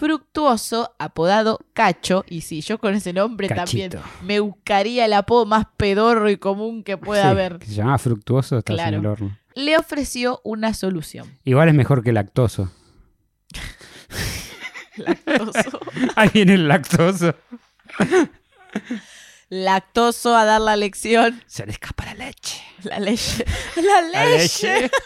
Fructuoso, apodado Cacho, y sí, yo con ese nombre Cachito. también me buscaría el apodo más pedorro y común que pueda Sí, haber. que se llamaba fructuoso, Claro. en el horno. Le ofreció una solución. Igual es mejor que lactoso. Lactoso. Ahí viene el lactoso. Lactoso a dar la lección. Se le escapa la leche. La leche. La La leche.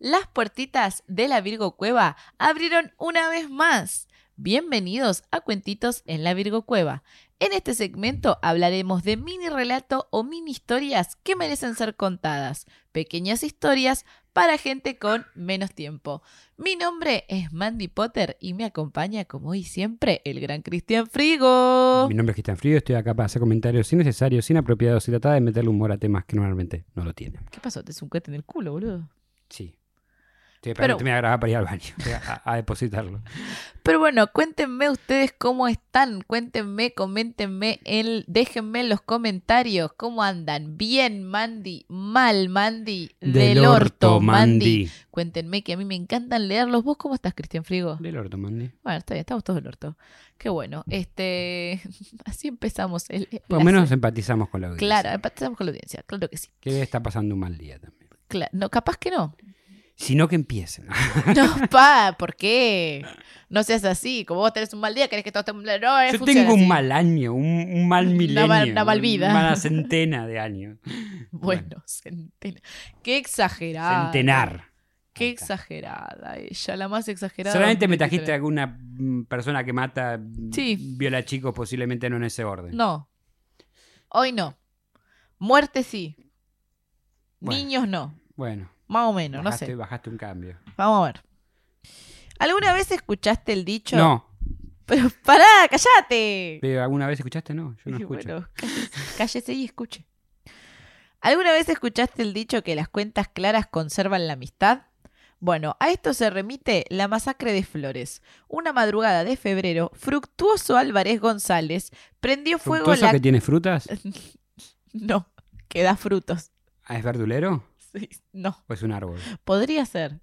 Las puertitas de la Virgo Cueva abrieron una vez más. Bienvenidos a Cuentitos en la Virgo Cueva. En este segmento hablaremos de mini relato o mini historias que merecen ser contadas. Pequeñas historias para gente con menos tiempo. Mi nombre es Mandy Potter y me acompaña como hoy siempre el gran Cristian Frigo. Mi nombre es Cristian Frío, estoy acá para hacer comentarios innecesarios, inapropiados y tratar de meterle humor a temas que normalmente no lo tienen. ¿Qué pasó? ¿Te un en el culo, boludo? Sí. Esperando Pero- que me para ir al baño, a, a depositarlo. Pero bueno, cuéntenme ustedes cómo están, cuéntenme, coméntenme, el, déjenme en los comentarios cómo andan. Bien, Mandy, mal, Mandy, del, orto, Mandy. Cuéntenme que a mí me encantan leerlos. ¿Vos cómo estás, Cristian Frigo? Del orto, Mandy. Bueno, está bien, estamos todos del orto. Qué bueno. Este, así empezamos. El, Por lo menos empatizamos con la audiencia. Claro, empezamos con la audiencia, claro que sí. Que está pasando un mal día también. Cla- no, capaz que no. Sino que empiecen. No, pa, ¿por qué? No seas así. Como vos tenés un mal día, querés que todo esté... No, Yo tengo un así. mal año, un, un mal milenio. una mal vida. Una mala centena de años. Bueno, centena. Qué exagerada. Centenar. Qué exagerada ella, la más exagerada. Solamente me 2023. trajiste alguna mm, persona que mata, mm, Sí. viola chicos, posiblemente no en ese orden. No. Hoy no. Muerte sí. Bueno. Niños no. Bueno, Más o menos, no sé. bajaste un cambio. Vamos a ver. ¿Alguna vez escuchaste el dicho? No, Pero pará, cállate. pero ¿alguna vez escuchaste? No, yo no escucho. bueno, cállese, cállese y escuche. ¿Alguna vez escuchaste el dicho que las cuentas claras conservan la amistad? Bueno, a esto se remite la masacre de Flores. Una madrugada de febrero, Fructuoso Álvarez González prendió fuego ¿Fructuoso la... que tiene frutas? No, que da frutos. Ah, ¿Es verdulero Sí, no, o es un árbol? podría ser.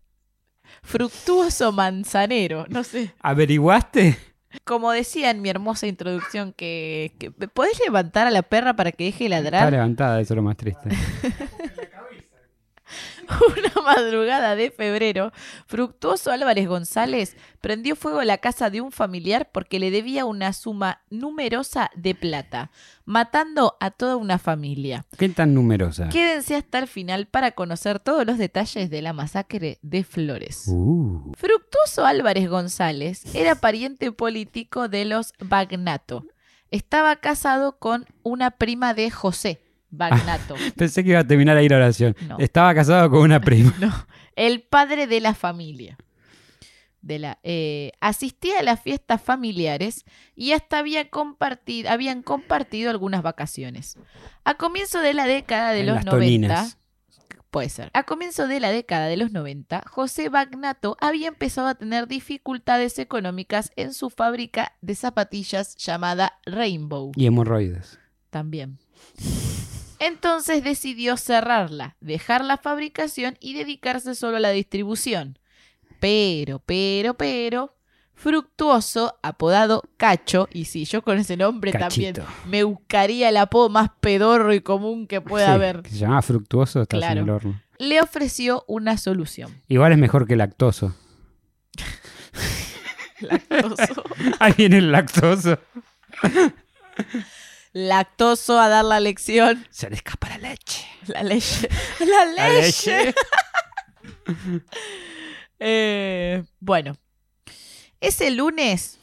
Fructuoso manzanero, no sé. ¿Averiguaste? Como decía en mi hermosa introducción, que, que ¿podés levantar a la perra para que deje de Está ladrar? levantada, eso es lo más triste. Una madrugada de febrero, Fructuoso Álvarez González prendió fuego a la casa de un familiar porque le debía una suma numerosa de plata, matando a toda una familia. ¿Qué tan numerosa? Quédense hasta el final para conocer todos los detalles de la masacre de Flores. Uh, Fructuoso Álvarez González era pariente político de los Bagnato. Estaba casado con una prima de José Bagnato. pensé que iba a terminar ahí la oración. No. Estaba casado con una prima. No, el padre de la familia. De la, eh, asistía a las fiestas familiares y hasta había compartido, habían compartido algunas vacaciones. A comienzo de la década de En los las 90, toninas. puede ser. A comienzo de la década de los 90, José Bagnato había empezado a tener dificultades económicas en su fábrica de zapatillas llamada Rainbow Y hemorroides. también. Entonces decidió cerrarla, dejar la fabricación y dedicarse solo a la distribución. Pero, pero, pero, Fructuoso, apodado Cacho, y sí, yo con ese nombre Cachito. también me buscaría el apodo más pedorro y común que pueda Sí, haber, que se llamaba fructuoso, estás Claro. en el horno. le ofreció una solución. Igual es mejor que lactoso. Lactoso. Ahí viene el lactoso. Lactoso a dar la lección. Se le escapa la leche. La leche. La La leche. leche. Eh, bueno, ese lunes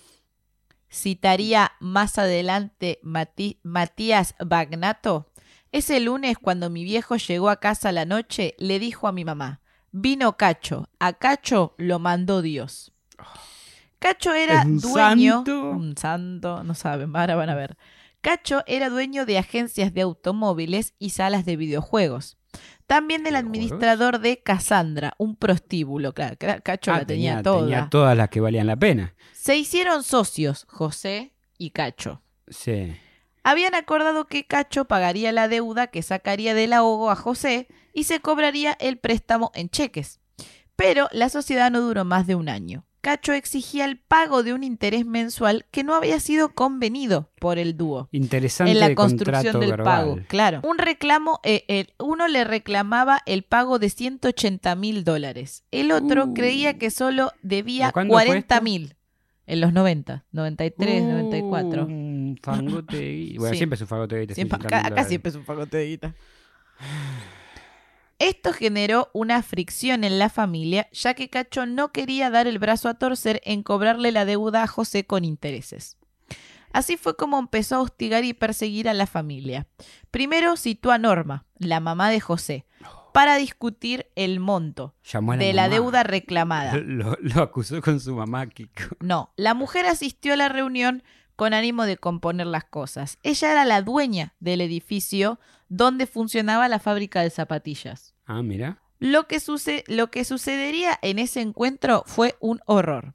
citaría más adelante Mati- Matías Bagnato. Ese lunes, cuando mi viejo llegó a casa a la noche, le dijo a mi mamá: Vino Cacho, a Cacho lo mandó Dios. Cacho era ¿Es un dueño. santo? Un santo, no saben, ahora van a ver. Cacho era dueño de agencias de automóviles y salas de videojuegos. También del ¿Videojuegos? administrador de Cassandra, un prostíbulo. Claro, Ca- Cacho Ah, la tenía, toda. tenía todas las que valían la pena. Se hicieron socios, José y Cacho. Sí. Habían acordado que Cacho pagaría la deuda que sacaría del ahogo a José y se cobraría el préstamo en cheques. Pero la sociedad no duró más de un año. Cacho exigía el pago de un interés mensual que no había sido convenido por el dúo. Interesante En la construcción del verbal. pago, claro. Un reclamo, eh, el- uno le reclamaba el pago de 180 mil dólares. El otro Uh. creía que solo debía ¿De cuándo fue 40 esto? mil. En los 90, 93, Uh, 94. Un fangote de guita. Bueno, Sí. siempre es un fangote de guita. Siempre- 180.000 acá, acá dólares. siempre es un fagote de guita. Esto generó una fricción en la familia, ya que Cacho no quería dar el brazo a torcer en cobrarle la deuda a José con intereses. Así fue como empezó a hostigar y perseguir a la familia. Primero citó a Norma, la mamá de José, para discutir el monto de la mamá. deuda reclamada. Lo, lo acusó con su mamá, Kiko. No, la mujer asistió a la reunión con ánimo de componer las cosas. Ella era la dueña del edificio donde funcionaba la fábrica de zapatillas. Ah, mira. Lo que, suce- lo que sucedería en ese encuentro fue un horror.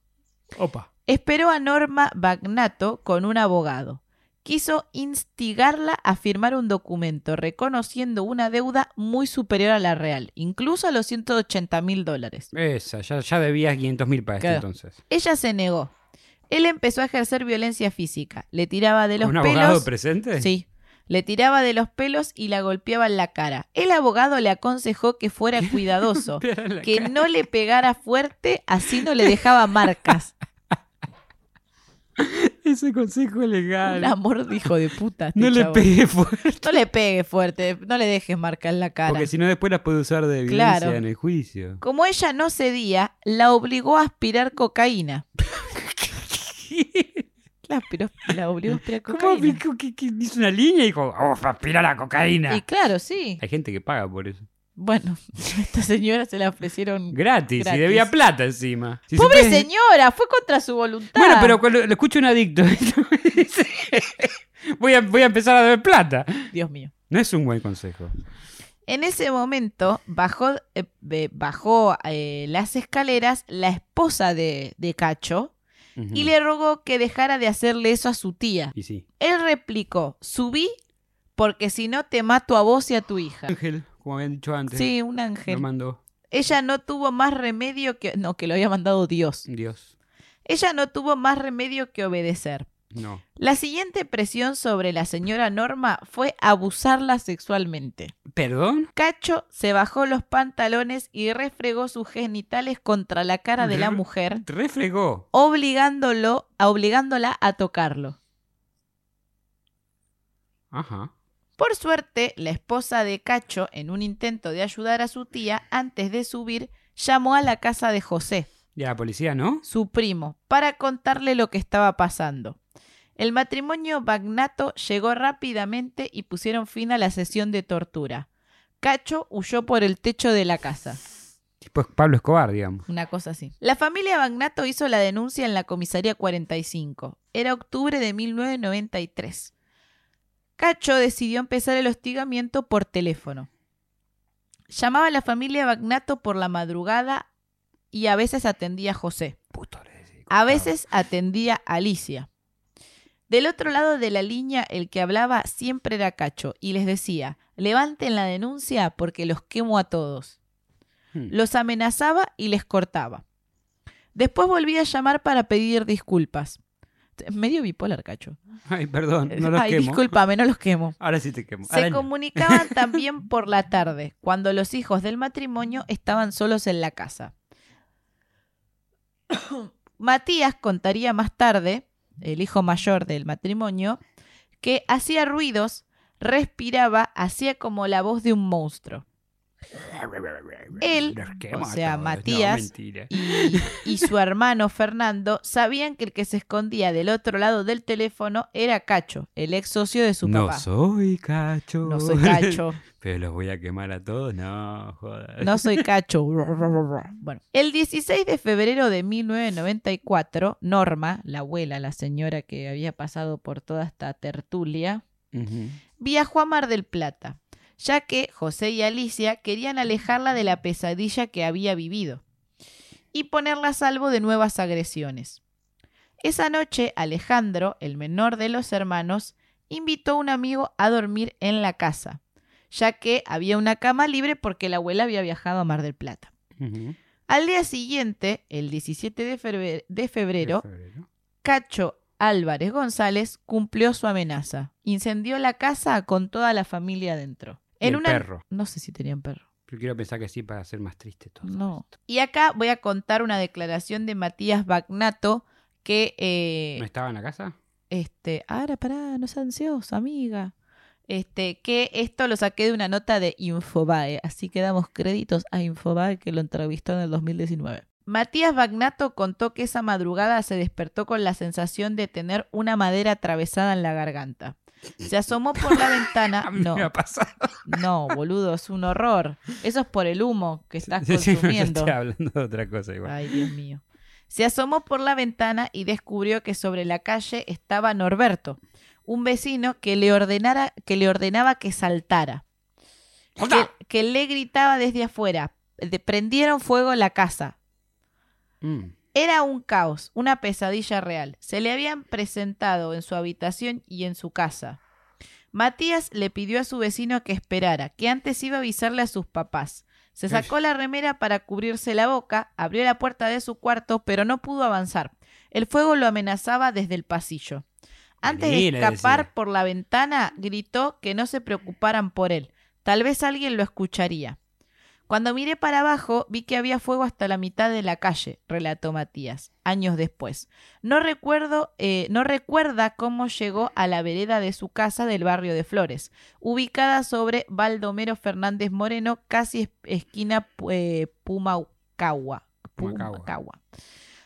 Opa. Esperó a Norma Bagnato con un abogado. Quiso instigarla a firmar un documento reconociendo una deuda muy superior a la real, incluso a los 180 mil dólares. Esa, ya, ya debías 500 mil para esto Claro. entonces. Ella se negó. Él empezó a ejercer violencia física. Le tiraba de los ¿Un abogado pelos. presente? Sí. Le tiraba de los pelos y la golpeaba en la cara. El abogado le aconsejó que fuera cuidadoso, la que cara. no le pegara fuerte, así no le dejaba marcas. Ese consejo es legal. Un amor de hijo de puta. este no le pegué fuerte. No le pegue fuerte, no le dejes marca en la cara. Porque si no, después las puede usar de evidencia Claro. en el juicio. Como ella no cedía, la obligó a aspirar cocaína. La, aspiró- la obligó a aspirar ¿Cómo cocaína. aplicó que, que hizo una línea y dijo, vamos a aspirar la cocaína? Y claro, sí. Hay gente que paga por eso. Bueno, a esta señora se la ofrecieron. Gratis, Gratis. y debía plata encima. Si se ¡Pobre puede- señora! Fue contra su voluntad. Bueno, pero cuando lo escucho un adicto, voy, a, voy a empezar a deber plata. Dios mío. No es un buen consejo. En ese momento bajó, eh, bajó eh, las escaleras la esposa de, de Cacho Y le rogó que dejara de hacerle eso a su tía. Y sí. Él replicó, subí porque si no te mato a vos y a tu hija. Ángel, como habían dicho antes. Sí, un Lo ángel. mandó Ella no tuvo más remedio que... No, que lo había mandado Dios. Dios. Ella no tuvo más remedio que obedecer. No. La siguiente presión sobre la señora Norma fue abusarla sexualmente. ¿Perdón? Cacho se bajó los pantalones y refregó sus genitales contra la cara de la mujer, Refregó. obligándolo, obligándola a tocarlo. Ajá. Por suerte, la esposa de Cacho, en un intento de ayudar a su tía, antes de subir, llamó a la casa de José, ¿Y a la policía no? su primo, para contarle lo que estaba pasando. El matrimonio Bagnato llegó rápidamente y pusieron fin a la sesión de tortura. Cacho huyó por el techo de la casa. Tipo Pablo Escobar, digamos. Una cosa así. La familia Bagnato hizo la denuncia en la comisaría 45. Era octubre de 1993. Cacho decidió empezar el hostigamiento por teléfono. Llamaba a la familia Bagnato por la madrugada y a veces atendía a José. Puto le decía. A veces atendía a Alicia. Del otro lado de la línea, el que hablaba siempre era Cacho y les decía: levanten la denuncia porque los quemo a todos. Hmm. Los amenazaba y les cortaba. Después volvía a llamar para pedir disculpas. Medio bipolar, Cacho. Ay, perdón, no los Ay, quemo. discúlpame, no los quemo. Ahora sí te quemo. Se Araña. comunicaban también por la tarde, cuando los hijos del matrimonio estaban solos en la casa. Matías contaría más tarde, el hijo mayor del matrimonio, que hacía ruidos, respiraba, hacía como la voz de un monstruo. Él, o sea. No, Matías, y, y su hermano Fernando sabían que el que se escondía del otro lado del teléfono era Cacho, el ex socio de su no papá. soy cacho. No soy Cacho. Pero los voy a quemar a todos. No, joder. No soy Cacho. Bueno, el 16 de febrero de 1994, Norma, la abuela, la señora que había pasado por toda esta tertulia, viajó a Mar del Plata, ya que José y Alicia querían alejarla de la pesadilla que había vivido y ponerla a salvo de nuevas agresiones. Esa noche, Alejandro, el menor de los hermanos, invitó a un amigo a dormir en la casa, ya que había una cama libre porque la abuela había viajado a Mar del Plata. Al día siguiente, el 17 de febre- de febrero, De febrero. Cacho Álvarez González cumplió su amenaza. Incendió la casa con toda la familia adentro. Y el perro. No sé si tenían perro. Pero quiero pensar que sí para hacer más triste todo. No. esto. Y acá voy a contar una declaración de Matías Bagnato que... eh, ¿No estaba en la casa? este, ahora pará, no seas ansiosa, amiga. Este, que esto lo saqué de una nota de Infobae, así que damos créditos a Infobae que lo entrevistó en el 2019. Matías Bagnato contó que esa madrugada se despertó con la sensación de tener una madera atravesada en la garganta. Se asomó por la ventana. A mí No, me ha pasado. no, boludo, es un horror. Eso es por el humo que estás Sí, sí, consumiendo. estoy hablando de otra cosa igual. Ay, Dios mío. Se asomó por la ventana y descubrió que sobre la calle estaba Norberto, un vecino que le, ordenara, que le ordenaba que saltara. Que, que le gritaba desde afuera. prendieron fuego la casa. Mm. Era un caos, una pesadilla real. Se le habían presentado en su habitación y en su casa. Matías le pidió a su vecino que esperara, que antes iba a avisarle a sus papás. Se sacó la remera para cubrirse la boca, abrió la puerta de su cuarto, pero no pudo avanzar. El fuego lo amenazaba desde el pasillo. Antes Vení, de escapar por la ventana, gritó que no se preocuparan por él. Tal vez alguien lo escucharía. Cuando miré para abajo, vi que había fuego hasta la mitad de la calle, relató Matías, años después. No recuerdo, eh, no recuerda cómo llegó a la vereda de su casa del barrio de Flores, ubicada sobre Baldomero Fernández Moreno, casi es- esquina eh. Pumacagua. Pumacagua.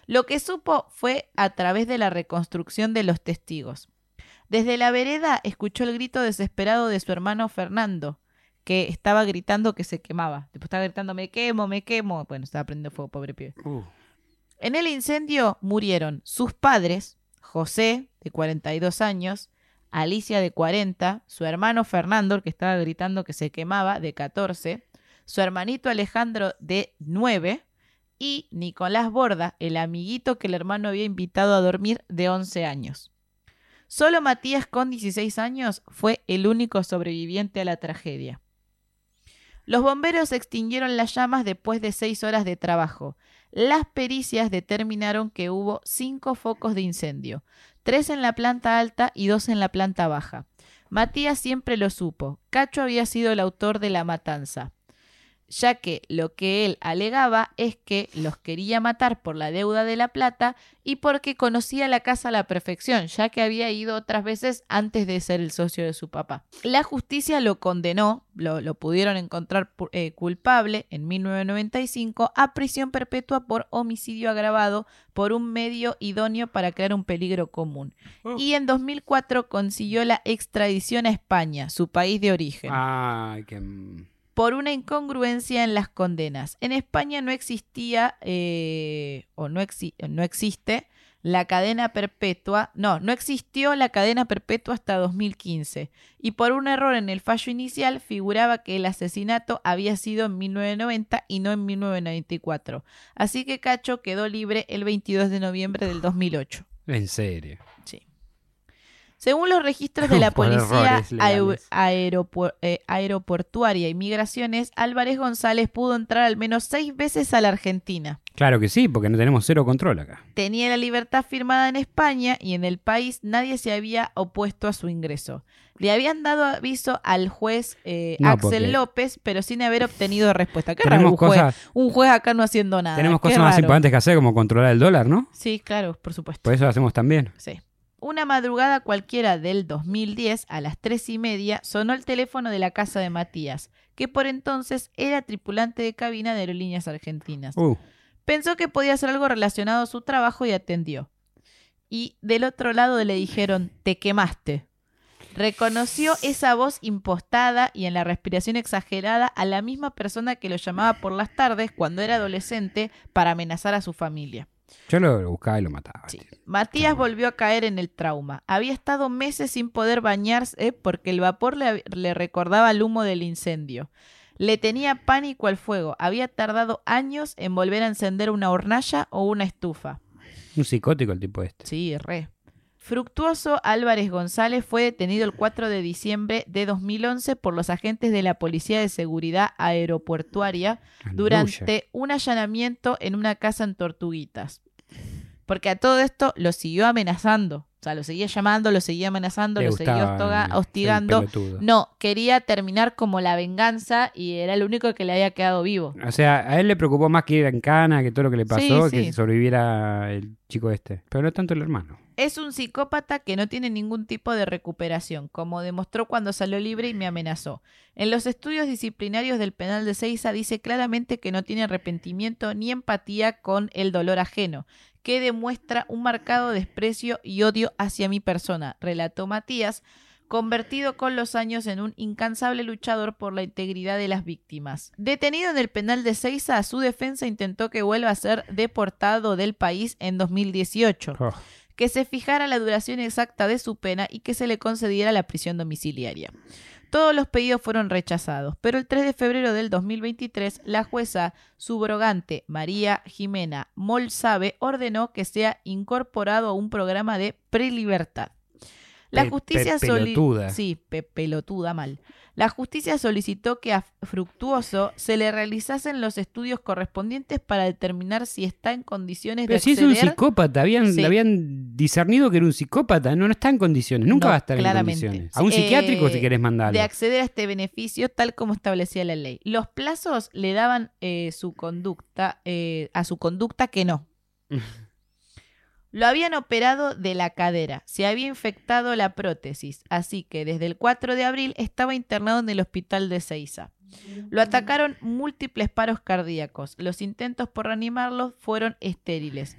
Lo que supo fue a través de la reconstrucción de los testigos. Desde la vereda escuchó el grito desesperado de su hermano Fernando, que estaba gritando que se quemaba. Después estaba gritando, me quemo, me quemo. Bueno, estaba prendiendo fuego, pobre pibe. Uh, En el incendio murieron sus padres, José, de 42 años, Alicia, de 40, su hermano Fernando, el que estaba gritando que se quemaba, de 14, su hermanito Alejandro, de 9, y Nicolás Borda, el amiguito que el hermano había invitado a dormir, de 11 años. Solo Matías, con 16 años, fue el único sobreviviente a la tragedia. Los bomberos extinguieron las llamas después de seis horas de trabajo. Las pericias determinaron que hubo cinco focos de incendio, tres en la planta alta y dos en la planta baja. Matías siempre lo supo. Cacho había sido el autor de la matanza, ya que lo que él alegaba es que los quería matar por la deuda de la plata y porque conocía la casa a la perfección, ya que había ido otras veces antes de ser el socio de su papá. La justicia lo condenó, lo, lo pudieron encontrar eh, culpable en 1995 a prisión perpetua por homicidio agravado por un medio idóneo para crear un peligro común. Oh. Y en 2004 consiguió la extradición a España, su país de origen Ay, que... por una incongruencia en las condenas. En España no existía eh, o no, exi- no existe la cadena perpetua, no, no existió la cadena perpetua hasta 2015 y por un error en el fallo inicial figuraba que el asesinato había sido en 1990 y no en 1994. Así que Cacho quedó libre el 22 de noviembre del 2008. En serio. Sí. Según los registros de la Policía aer- aeropu- eh, Aeroportuaria y Migraciones, Álvarez González pudo entrar al menos seis veces a la Argentina. Claro que sí, porque no tenemos cero control acá. Tenía la libertad firmada en España y en el país nadie se había opuesto a su ingreso. Le habían dado aviso al juez eh, No, Axel porque- López, pero sin haber obtenido respuesta. Qué raro Tenemos un juez, un juez acá no haciendo nada. tenemos Qué cosas más raro. importantes que hacer como controlar el dólar, ¿no? Sí, claro, por supuesto. Por eso lo hacemos también. Sí. Una madrugada cualquiera del 2010, a las tres y media, sonó el teléfono de la casa de Matías, que por entonces era tripulante de cabina de aerolíneas argentinas. Uh, Pensó que podía ser algo relacionado a su trabajo y atendió. Y del otro lado le dijeron, te quemaste. Reconoció esa voz impostada y en la respiración exagerada a la misma persona que lo llamaba por las tardes cuando era adolescente para amenazar a su familia. Yo lo buscaba y lo mataba. Sí. Matías volvió a caer en el trauma. Había estado meses sin poder bañarse porque el vapor le, le recordaba el humo del incendio. Le tenía pánico al fuego. Había tardado años en volver a encender una hornalla o una estufa. Un psicótico el tipo este. Sí, re. Fructuoso Álvarez González fue detenido el 4 de diciembre de 2011 por los agentes de la Policía de Seguridad Aeroportuaria durante un allanamiento en una casa en Tortuguitas. Porque a todo esto lo siguió amenazando. O sea, lo seguía llamando, lo seguía amenazando, Le lo seguía hostigando. No, quería terminar como la venganza y era el único que le había quedado vivo. O sea, a él le preocupó más que ir en cana, que todo lo que le pasó, Sí, que sobreviviera el chico este. Pero no tanto el hermano. Es un psicópata que no tiene ningún tipo de recuperación, como demostró cuando salió libre y me amenazó. En los estudios disciplinarios del penal de Seiza dice claramente que no tiene arrepentimiento ni empatía con el dolor ajeno, que demuestra un marcado desprecio y odio hacia mi persona, relató Matías, convertido con los años en un incansable luchador por la integridad de las víctimas. Detenido en el penal de Seiza, su defensa intentó que vuelva a ser deportado del país en 2018 Oh, que se fijara la duración exacta de su pena y que se le concediera la prisión domiciliaria. Todos los pedidos fueron rechazados, pero el 3 de febrero del 2023 la jueza subrogante María Jimena Molsabe ordenó que sea incorporado a un programa de prelibertad. La justicia pe- pelotuda. Sí, pe- pelotuda mal. La justicia solicitó que a Fructuoso se le realizasen los estudios correspondientes para determinar si está en condiciones Pero de si es un psicópata, habían, Sí. habían discernido que era un psicópata, no, no está en condiciones, nunca No, va a estar claramente. en condiciones. A un psiquiátrico eh, si querés mandarlo. de acceder a este beneficio tal como establecía la ley. Los plazos le daban eh, su conducta eh, a su conducta que no. Lo habían operado de la cadera, se había infectado la prótesis, así que desde el 4 de abril estaba internado en el hospital de Ceiza. Lo atacaron múltiples paros cardíacos. Los intentos por reanimarlo fueron estériles.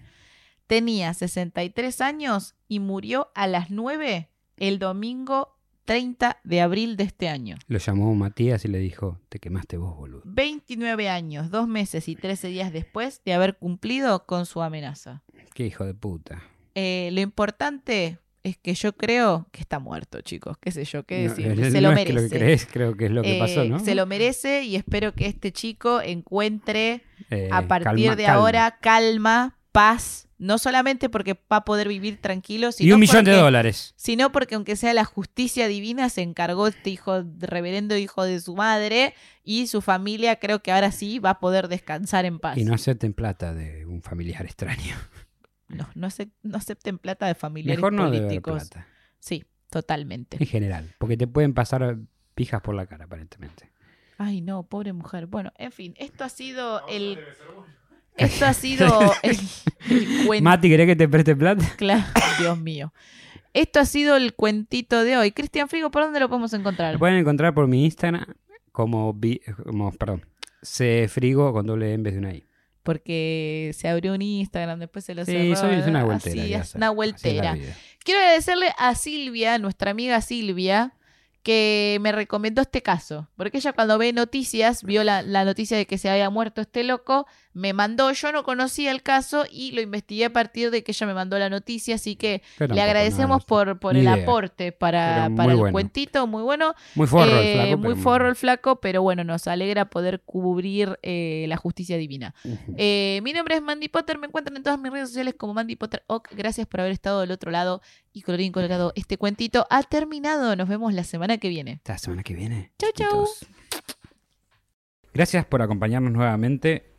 Tenía 63 años y murió a las 9 el domingo 30 de abril de este año. Lo llamó Matías y le dijo, te quemaste vos, boludo. 29 años, 2 meses y 13 días después de haber cumplido con su amenaza. Qué hijo de puta. Eh, lo importante es que yo creo que está muerto, chicos. ¿Qué sé yo? ¿Qué No, decir? eh, Se no lo es que merece. lo que crees, creo que es lo que Eh, pasó, ¿no? Se lo merece y espero que este chico encuentre Eh, a partir calma- de calma. ahora calma, paz, no solamente porque va a poder vivir tranquilo, sino Y un millón de porque- dólares. sino porque aunque sea la justicia divina se encargó este hijo reverendo hijo de su madre y su familia creo que ahora sí va a poder descansar en paz. Y no acepten plata de un familiar extraño. no, no, no acepten plata de familiares Mejor no políticos. plata. Sí, totalmente. En general. Porque te pueden pasar pijas por la cara, aparentemente. Ay, no, pobre mujer. Bueno, en fin, esto ha sido el esto ha sido el, el cuento. Mati, ¿querés que te preste plata? Claro, Dios mío. Esto ha sido el cuentito de hoy. Cristian Frigo, ¿por dónde lo podemos encontrar? Lo pueden encontrar por mi Instagram como, como perdón, se frigo con doble E en vez de una I. Porque se abrió un Instagram, después se lo Sí, cerró. es una vueltera. Así es, una es vueltera. Quiero agradecerle a Silvia, nuestra amiga Silvia, que me recomendó este caso. Porque ella cuando ve noticias, vio la, la noticia de que se había muerto este loco, me mandó, yo no conocía el caso y lo investigué a partir de que ella me mandó la noticia, así que le agradecemos por, por el idea. aporte para, para el bueno. cuentito, muy bueno. Muy forro el Eh, flaco. muy pero forro el flaco, pero bueno, nos alegra poder cubrir eh, la justicia divina. Eh, mi nombre es Mandy Potter, me encuentran en todas mis redes sociales como Mandy Potter Ock. Gracias por haber estado del otro lado y colorín colorado. Este cuentito ha terminado. Nos vemos la semana que viene. La semana que viene. Chau, chau. Gracias por acompañarnos nuevamente